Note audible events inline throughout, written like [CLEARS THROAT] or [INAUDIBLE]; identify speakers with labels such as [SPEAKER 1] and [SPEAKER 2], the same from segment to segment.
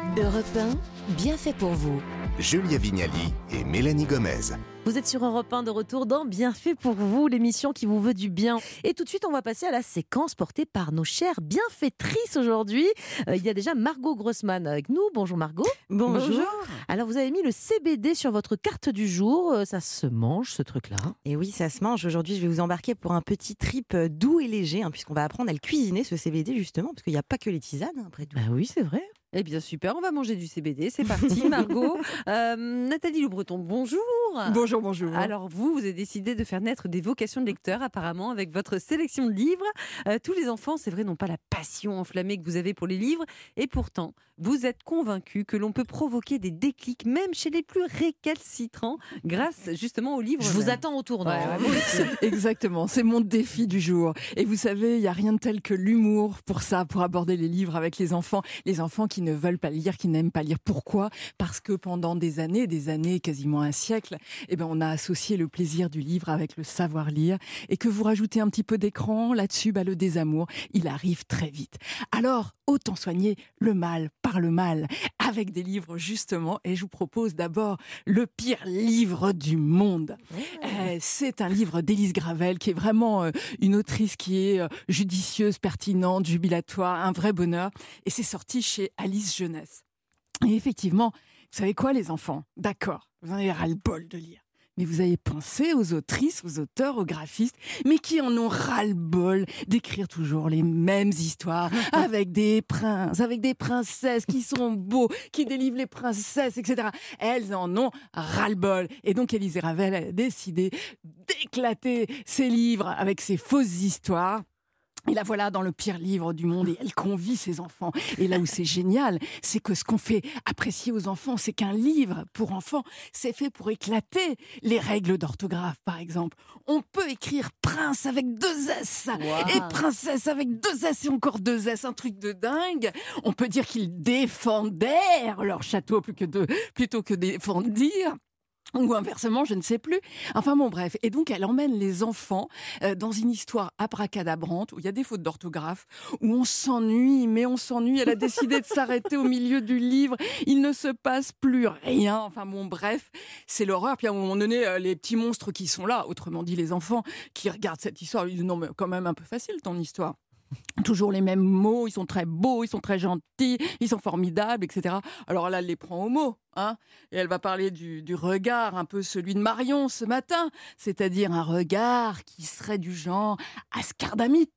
[SPEAKER 1] Europe 1, bien fait pour vous.
[SPEAKER 2] Julia Vignali et Mélanie Gomez.
[SPEAKER 1] Vous êtes sur Europe 1 de retour dans Bien fait pour vous, l'émission qui vous veut du bien. Et tout de suite, on va passer à la séquence portée par nos chères bienfaitrices aujourd'hui. Euh, il y a déjà Margot Grossman avec nous. Bonjour Margot.
[SPEAKER 3] Bonjour.
[SPEAKER 1] Alors vous avez mis le CBD sur votre carte du jour. Euh, Ça se mange ce truc-là.
[SPEAKER 3] Et oui, ça se mange. Aujourd'hui, je vais vous embarquer pour un petit trip euh, doux et léger, hein, puisqu'on va apprendre à le cuisiner, ce CBD, justement, parce qu'il n'y a pas que les tisanes, hein, après tout.
[SPEAKER 1] Bah oui, c'est vrai.
[SPEAKER 4] Eh bien super, on va manger du CBD, c'est parti Margot. [LAUGHS] Euh, Nathalie Le Breton, bonjour.
[SPEAKER 5] Bonjour, bonjour.
[SPEAKER 4] Alors vous, vous avez décidé de faire naître des vocations de lecteurs apparemment avec votre sélection de livres. Euh, tous les enfants, c'est vrai, n'ont pas la passion enflammée que vous avez pour les livres et pourtant, vous êtes convaincus que l'on peut provoquer des déclics même chez les plus récalcitrants grâce justement aux livres.
[SPEAKER 1] Je vous attends au tournant.
[SPEAKER 4] Ouais, [LAUGHS] ouais.
[SPEAKER 5] Exactement, c'est mon défi du jour. Et vous savez, il n'y a rien de tel que l'humour pour ça, pour aborder les livres avec les enfants. Les enfants qui ne veulent pas lire, qui n'aiment pas lire. Pourquoi? Parce que pendant des années, des années, quasiment un siècle, eh ben, on a associé le plaisir du livre avec le savoir lire. Et que vous rajoutez un petit peu d'écran là-dessus, bah, le désamour, il arrive très vite. Alors, autant soigner le mal par le mal avec des livres justement. Et je vous propose d'abord le pire livre du monde. Euh, c'est un livre d'Élise Gravel qui est vraiment euh, une autrice qui est euh, judicieuse, pertinente, jubilatoire, un vrai bonheur. Et c'est sorti chez Alice Jeunesse. Et effectivement, vous savez quoi les enfants? D'accord, vous en avez ras-le-bol de lire. Mais vous avez pensé aux autrices, aux auteurs, aux graphistes, mais qui en ont ras-le-bol d'écrire toujours les mêmes histoires [LAUGHS] avec des princes, avec des princesses qui sont beaux, qui délivrent les princesses, etc. Elles en ont ras-le-bol. Et donc Élise Ravel a décidé d'éclater ses livres avec ses fausses histoires. Et la voilà dans le pire livre du monde et elle convie ses enfants. Et là où c'est génial, c'est que ce qu'on fait apprécier aux enfants, c'est qu'un livre pour enfants, c'est fait pour éclater les règles d'orthographe, par exemple. On peut écrire prince avec deux S et princesse avec deux S et encore deux S, un truc de dingue. On peut dire qu'ils défendèrent leur château plus que de, plutôt que défendirent. Ou inversement, je ne sais plus. Enfin bon, bref. Et donc, elle emmène les enfants euh, dans une histoire abracadabrante où il y a des fautes d'orthographe, où on s'ennuie, mais on s'ennuie. Elle a décidé de s'arrêter au milieu du livre. Il ne se passe plus rien. Enfin bon, bref, c'est l'horreur. Puis à un moment donné, euh, les petits monstres qui sont là, autrement dit les enfants, qui regardent cette histoire, ils disent non mais quand même un peu facile ton histoire. Toujours les mêmes mots, ils sont très beaux, ils sont très gentils, ils sont formidables, etc. Alors là, elle les prend au mot. Hein et elle va parler du, du regard, un peu celui de Marion ce matin, c'est-à-dire un regard qui serait du genre ascardamite.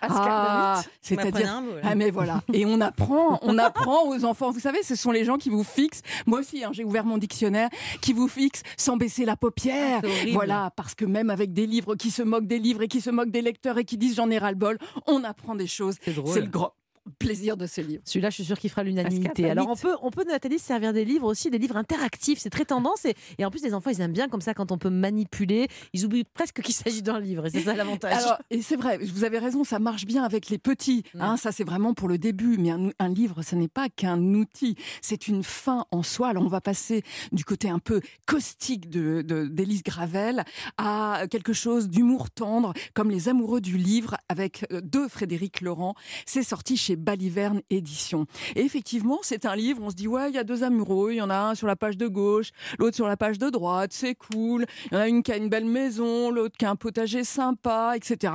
[SPEAKER 5] Ah, c'est-à-dire ah mais voilà. Et on apprend on [LAUGHS] apprend aux enfants. Vous savez ce sont les gens qui vous fixent. Moi aussi hein, j'ai ouvert mon dictionnaire qui vous fixent sans baisser la paupière.
[SPEAKER 4] Ah,
[SPEAKER 5] voilà parce que même avec des livres qui se moquent des livres et qui se moquent des lecteurs et qui disent j'en ai ras le bol on apprend des choses.
[SPEAKER 4] C'est
[SPEAKER 5] le grand plaisir de ce livre
[SPEAKER 1] Celui-là, je suis sûre qu'il fera l'unanimité. Alors, on peut, on peut, Nathalie, se servir des livres aussi, des livres interactifs. C'est très tendance. Et, et en plus, les enfants, ils aiment bien comme ça quand on peut manipuler. Ils oublient presque qu'il s'agit d'un livre. Et c'est ça l'avantage.
[SPEAKER 5] Alors, et c'est vrai, vous avez raison, ça marche bien avec les petits. Hein, ça, c'est vraiment pour le début. Mais un, un livre, ce n'est pas qu'un outil. C'est une fin en soi. Alors, on va passer du côté un peu caustique de, de- d'Élise Gravel à quelque chose d'humour tendre, comme Les Amoureux du livre, avec euh, deux Frédéric Laurent. C'est sorti chez Baliverne Édition. Et effectivement, c'est un livre, on se dit, ouais, il y a deux amoureux, il y en a un sur la page de gauche, l'autre sur la page de droite, c'est cool. Il y en a une qui a une belle maison, l'autre qui a un potager sympa, etc.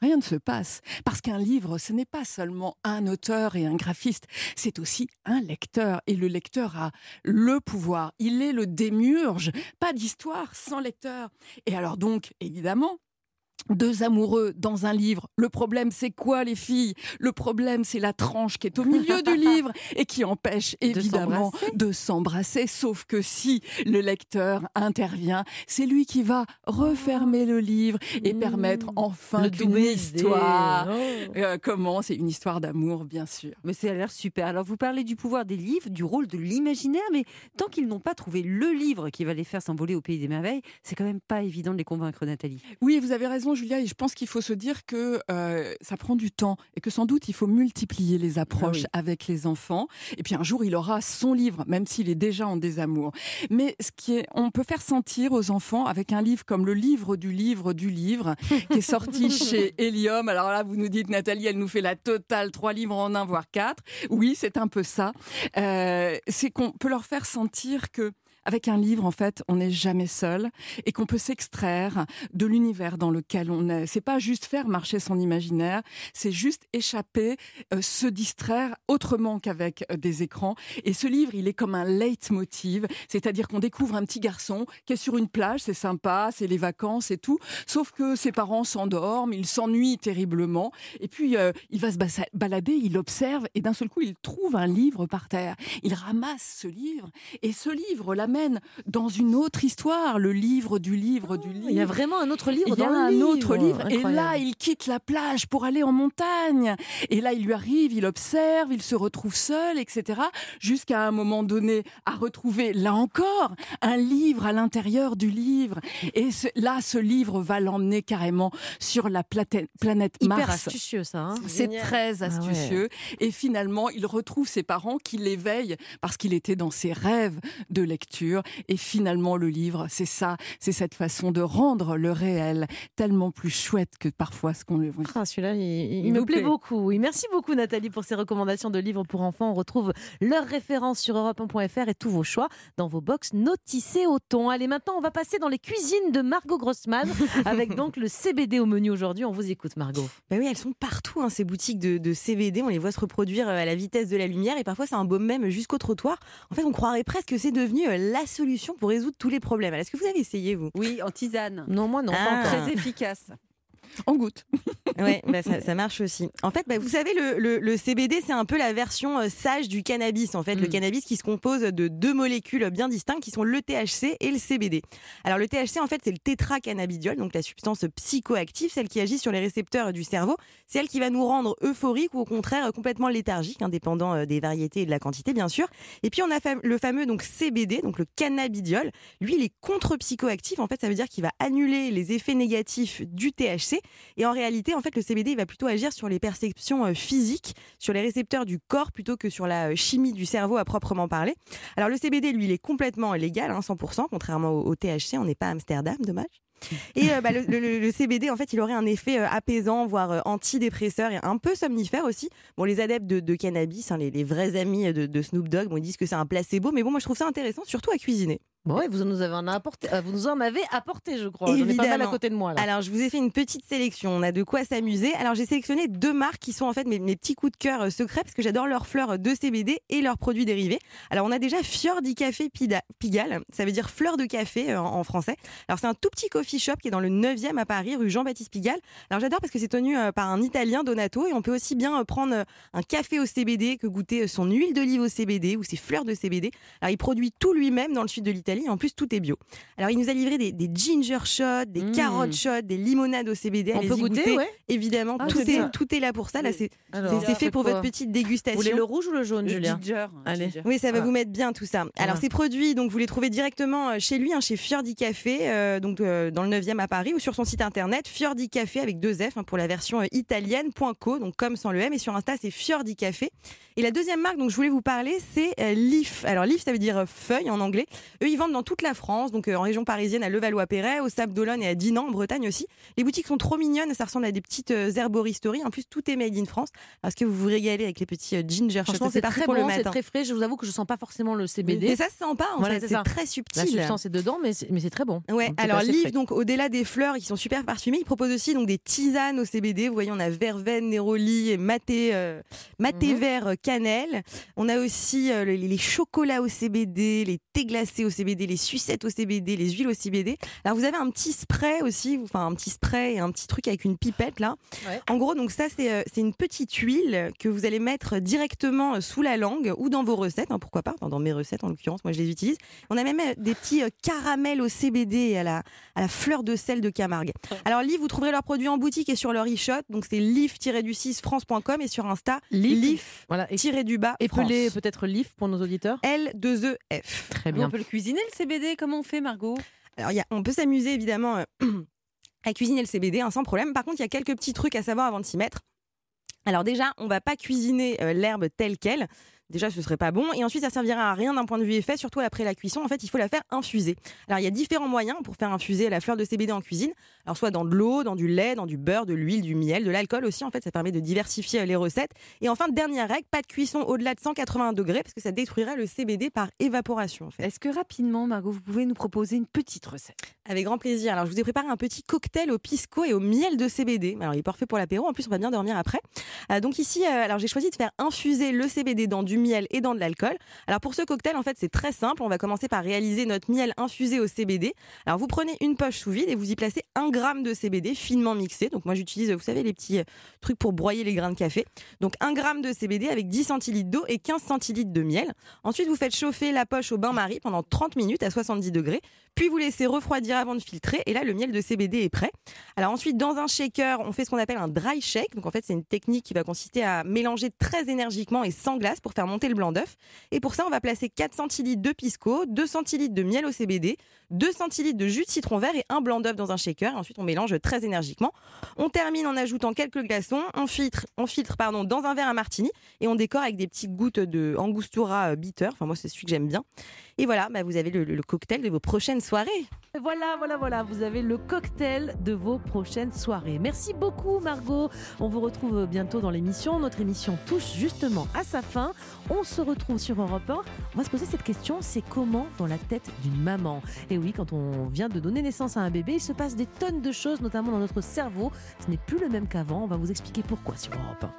[SPEAKER 5] Rien ne se passe. Parce qu'un livre, ce n'est pas seulement un auteur et un graphiste, c'est aussi un lecteur. Et le lecteur a le pouvoir. Il est le démiurge. Pas d'histoire sans lecteur. Et alors donc, évidemment, deux amoureux dans un livre. Le problème, c'est quoi, les filles? Le problème, c'est la tranche qui est au milieu du [LAUGHS] livre et qui empêche évidemment de s'embrasser. Sauf que si le lecteur intervient, c'est lui qui va refermer le livre et
[SPEAKER 1] Mmh.
[SPEAKER 5] permettre enfin qu'une histoire
[SPEAKER 1] Oh.
[SPEAKER 5] euh, commence. C'est une histoire d'amour, bien sûr.
[SPEAKER 4] Mais ça a l'air super. Alors vous parlez du pouvoir des livres, du rôle de l'imaginaire, mais tant qu'ils n'ont pas trouvé le livre qui va les faire s'envoler au pays des merveilles, c'est quand même pas évident de les convaincre, Nathalie.
[SPEAKER 5] Oui, vous avez raison, Julia, et je pense qu'il faut se dire que euh, ça prend du temps et que sans doute il faut multiplier les approches
[SPEAKER 3] Ah
[SPEAKER 5] avec les enfants. Et puis un jour, il aura son livre, même s'il est déjà en désamour. Mais ce qui est, on peut faire sentir aux enfants avec un livre comme le livre du livre du livre, [LAUGHS] qui est sorti chez Helium. Alors là, vous nous dites, Nathalie, elle nous fait la totale, trois livres en un, voire quatre. Oui, c'est un peu ça. Euh, c'est qu'on peut leur faire sentir que avec un livre, en fait, on n'est jamais seul et qu'on peut s'extraire de l'univers dans lequel on est. C'est pas juste faire marcher son imaginaire, c'est juste échapper, euh, se distraire autrement qu'avec euh, des écrans. Et ce livre, il est comme un leitmotiv, c'est-à-dire qu'on découvre un petit garçon qui est sur une plage, c'est sympa, c'est les vacances et tout, sauf que ses parents s'endorment, il s'ennuie terriblement, et puis euh, il va se balader, il observe, et d'un seul coup, il trouve un livre par terre. Il ramasse ce livre, et ce livre l'amène dans une autre histoire, le livre du livre du livre.
[SPEAKER 1] Oh, Il y a vraiment un autre livre
[SPEAKER 5] Il y a
[SPEAKER 1] dans
[SPEAKER 5] un
[SPEAKER 1] livre.
[SPEAKER 5] autre livre. Et là, il quitte la plage pour aller en montagne. Et là, il lui arrive, il observe, il se retrouve seul, etc. Jusqu'à un moment donné, à retrouver, là encore, un livre à l'intérieur du livre. Et ce- là, ce livre va l'emmener carrément sur la planète
[SPEAKER 1] Hyper
[SPEAKER 5] Mars.
[SPEAKER 1] astucieux, ça. hein.
[SPEAKER 5] C'est très
[SPEAKER 1] Ah ouais.
[SPEAKER 5] astucieux. Et finalement, il retrouve ses parents qui l'éveillent parce qu'il était dans ses rêves de lecture. Et finalement, le livre, c'est ça, c'est cette façon de rendre le réel tellement plus chouette que parfois ce qu'on le voit.
[SPEAKER 1] Ah, celui-là, il, il
[SPEAKER 4] Il
[SPEAKER 1] me
[SPEAKER 4] vous
[SPEAKER 1] plaît
[SPEAKER 4] plaît.
[SPEAKER 1] beaucoup. Oui, merci beaucoup Nathalie pour ces recommandations de livres pour enfants. On retrouve leurs références sur europe1.fr et tous vos choix dans vos box notissés au thon. Allez, maintenant, on va passer dans les cuisines de Margot Grossman [LAUGHS] avec donc le CBD au menu aujourd'hui. On vous écoute, Margot.
[SPEAKER 3] Bah oui, elles sont partout, hein, ces boutiques de, de CBD. On les voit se reproduire euh, à la vitesse de la lumière et parfois c'est un baume même jusqu'au trottoir. En fait, on croirait presque que c'est devenu euh, la solution pour résoudre tous les problèmes. Est-ce que vous avez essayé, vous?
[SPEAKER 4] Oui, en tisane.
[SPEAKER 1] Non, moi non,
[SPEAKER 3] Ah.
[SPEAKER 1] pas.
[SPEAKER 4] Très efficace.
[SPEAKER 5] En goutte. [LAUGHS]
[SPEAKER 3] Ouais, bah, ça, ça marche aussi. En fait, bah, vous savez, le, le- le CBD, c'est un peu la version euh, sage du cannabis. En fait, le
[SPEAKER 4] Mm.
[SPEAKER 3] cannabis qui se compose de deux molécules bien distinctes qui sont le THC et le CBD. Alors, le THC, en fait, c'est le tétracannabidiol, donc la substance psychoactive, celle qui agit sur les récepteurs du cerveau. C'est elle qui va nous rendre euphoriques ou au contraire complètement léthargiques, indépendant euh, des variétés et de la quantité, bien sûr. Et puis, on a le fameux donc CBD, donc le cannabidiol. Lui, il est contre-psychoactif. En fait, ça veut dire qu'il va annuler les effets négatifs du THC. Et en réalité, en fait, le CBD il va plutôt agir sur les perceptions euh, physiques, sur les récepteurs du corps, plutôt que sur la euh, chimie du cerveau à proprement parler. Alors le CBD, lui, il est complètement légal, hein, 100%, contrairement au, au THC. On n'est pas à Amsterdam, dommage. [LAUGHS] Et euh, bah, le, le- le CBD, en fait, il aurait un effet euh, apaisant, voire euh, antidépresseur et un peu somnifère aussi. Bon, les adeptes de, de cannabis, hein, les, les vrais amis de, de Snoop Dogg, bon, ils disent que c'est un placebo, mais bon, moi je trouve ça intéressant, surtout à cuisiner.
[SPEAKER 1] Bon, vous nous avez en apporté, euh, vous nous en avez apporté, je crois. J'en ai pas mal à
[SPEAKER 3] Évidemment.
[SPEAKER 1] côté de moi là.
[SPEAKER 3] Alors, je vous ai fait une petite sélection. On a de quoi s'amuser. Alors, j'ai sélectionné deux marques qui sont en fait mes, mes petits coups de cœur euh, secrets parce que j'adore leurs fleurs de CBD et leurs produits dérivés. Alors, on a déjà Fiordi Café Pida- Pigalle. Ça veut dire fleur de café euh, en, en français. Alors, c'est un tout petit coffee shop qui est dans le 9e à Paris, rue Jean-Baptiste Pigalle. Alors, j'adore parce que c'est tenu euh, par un Italien, Donato, et on peut aussi bien euh, prendre euh, un café au CBD que goûter euh, son huile d'olive au CBD ou ses fleurs de CBD. Alors, il produit tout lui-même dans le sud de l'Italie. Et En plus, tout est bio. Alors, il nous a livré des, des ginger shots, des
[SPEAKER 4] Mmh.
[SPEAKER 3] carottes shots, des limonades au CBD.
[SPEAKER 1] On peut goûter,
[SPEAKER 3] goûter.
[SPEAKER 1] ouais.
[SPEAKER 3] Évidemment,
[SPEAKER 1] Ah,
[SPEAKER 3] tout, est,
[SPEAKER 1] ça.
[SPEAKER 3] tout est là pour ça. Là, c'est fait pour votre petite
[SPEAKER 1] Vous
[SPEAKER 3] dégustation.
[SPEAKER 1] voulez le rouge ou le jaune,
[SPEAKER 4] Le
[SPEAKER 1] Julien?
[SPEAKER 4] ginger.
[SPEAKER 1] Allez.
[SPEAKER 4] ginger.
[SPEAKER 3] Oui, ça va vous mettre bien tout ça. Alors, ces produits, donc vous les trouvez directement euh, chez lui, hein, chez Fiordi Café, euh, donc euh, dans le 9e à Paris, ou sur son site internet Fiordi Café avec deux F hein, pour la version euh, italienne.co, donc comme sans le M, et sur Insta c'est Fiordi Café. Et la deuxième marque dont je voulais vous parler, c'est euh, Leaf. Alors Leaf, ça veut dire feuille en anglais. Eux, ils vendent dans toute la France, donc euh, en région parisienne à Levallois-Perret, au Sable d'Olonne et à Dinan en Bretagne aussi. Les boutiques sont trop mignonnes, ça ressemble à des petites euh, herboristeries. En plus, tout est made in France. Parce que vous vous régalez avec les petits euh, ginger? Shots.
[SPEAKER 1] C'est très
[SPEAKER 3] pour
[SPEAKER 1] bon, c'est très frais. Je vous avoue que je sens pas forcément le CBD.
[SPEAKER 3] Mais ça se sent pas, en
[SPEAKER 1] Voilà,
[SPEAKER 3] fait.
[SPEAKER 1] c'est
[SPEAKER 3] très subtil.
[SPEAKER 1] La substance est dedans, mais c'est, mais c'est très bon.
[SPEAKER 3] Ouais,
[SPEAKER 1] Donc,
[SPEAKER 3] alors
[SPEAKER 1] pas assez
[SPEAKER 3] Liv,
[SPEAKER 1] frais.
[SPEAKER 3] donc au-delà des fleurs qui sont super parfumées, il propose aussi donc des tisanes au CBD. Vous voyez, on a verveine, néroli et maté, euh, maté
[SPEAKER 1] Mhm.
[SPEAKER 3] vert cannelle. On a aussi euh, les, les chocolats au CBD, les thés glacés au CBD, les sucettes au CBD, les huiles au CBD. Alors vous avez un petit spray aussi, enfin un petit spray et un petit truc avec une pipette là.
[SPEAKER 1] Ouais.
[SPEAKER 3] En gros, donc ça c'est euh, c'est une petite huile que vous allez mettre directement euh, sous la langue ou dans vos recettes, hein, pourquoi pas, Enfin, dans mes recettes en l'occurrence, moi je les utilise. On a même euh, des petits caramels au CBD à la, à la fleur de sel de Camargue. Alors Liv, vous trouverez leurs produits en boutique et sur leur e-shop, donc c'est liv-du6france.com et sur Insta,
[SPEAKER 1] Leaf. Voilà. Et,
[SPEAKER 3] liv-du-bas
[SPEAKER 1] peut-être Leaf pour nos auditeurs.
[SPEAKER 3] L2EF.
[SPEAKER 1] Très
[SPEAKER 4] Nous,
[SPEAKER 1] bien.
[SPEAKER 4] on peut le cuisiner le CBD Comment on fait, Margot?
[SPEAKER 3] Alors on peut s'amuser évidemment. euh, [CLEARS THROAT] à cuisiner le CBD hein, sans problème. Par contre, il y a quelques petits trucs à savoir avant de s'y mettre. Alors déjà, on va pas cuisiner euh, l'herbe telle qu'elle. Déjà, ce serait pas bon. Et ensuite, ça servira à rien d'un point de vue effet, surtout après la cuisson. En fait, il faut la faire infuser. Alors, il y a différents moyens pour faire infuser la fleur de CBD en cuisine. Alors, soit dans de l'eau, dans du lait, dans du beurre, de l'huile, du miel, de l'alcool aussi. En fait, ça permet de diversifier les recettes. Et enfin, dernière règle, pas de cuisson au-delà de 180 degrés parce que ça détruirait le CBD par évaporation. En fait.
[SPEAKER 4] Est-ce que rapidement, Margot, vous pouvez nous proposer une petite recette?
[SPEAKER 3] Avec grand plaisir. Alors, je vous ai préparé un petit cocktail au pisco et au miel de CBD. Alors, il est parfait pour l'apéro. En plus, on va bien dormir après. Euh, donc ici, euh, alors j'ai choisi de faire infuser le CBD dans du miel et dans de l'alcool. Alors pour ce cocktail, en fait, c'est très simple. On va commencer par réaliser notre miel infusé au CBD. Alors vous prenez une poche sous vide et vous y placez un gramme de CBD finement mixé. Donc moi, j'utilise, vous savez, les petits euh, trucs pour broyer les grains de café. Donc un gramme de CBD avec 10 centilitres d'eau et 15 centilitres de miel. Ensuite, vous faites chauffer la poche au bain-marie pendant 30 minutes à 70 degrés. Puis vous laissez refroidir avant de filtrer. Et là, le miel de CBD est prêt. Alors ensuite, dans un shaker, on fait ce qu'on appelle un dry shake. Donc en fait, c'est une technique qui va consister à mélanger très énergiquement et sans glace pour faire monter le blanc d'œuf. Et pour ça, on va placer 4 centilitres de pisco, 2 centilitres de miel au CBD, 2 centilitres de jus de citron vert et un blanc d'œuf dans un shaker. Ensuite, on mélange très énergiquement. On termine en ajoutant quelques glaçons. On filtre, on filtre pardon, dans un verre à martini et on décore avec des petites gouttes de angostura euh, bitter. Enfin, moi, c'est celui que j'aime bien. Et voilà, bah, vous avez le cocktail de vos prochaines soirées.
[SPEAKER 1] Voilà, voilà, voilà, vous avez le cocktail de vos prochaines soirées. Merci beaucoup Margot. On vous retrouve bientôt dans l'émission. Notre émission touche justement à sa fin. On se retrouve sur Europe 1. On va se poser cette question, c'est comment dans la tête d'une maman? Et oui, quand on vient de donner naissance à un bébé, il se passe des tonnes de choses, notamment dans notre cerveau. Ce n'est plus le même qu'avant. On va vous expliquer pourquoi sur Europe 1.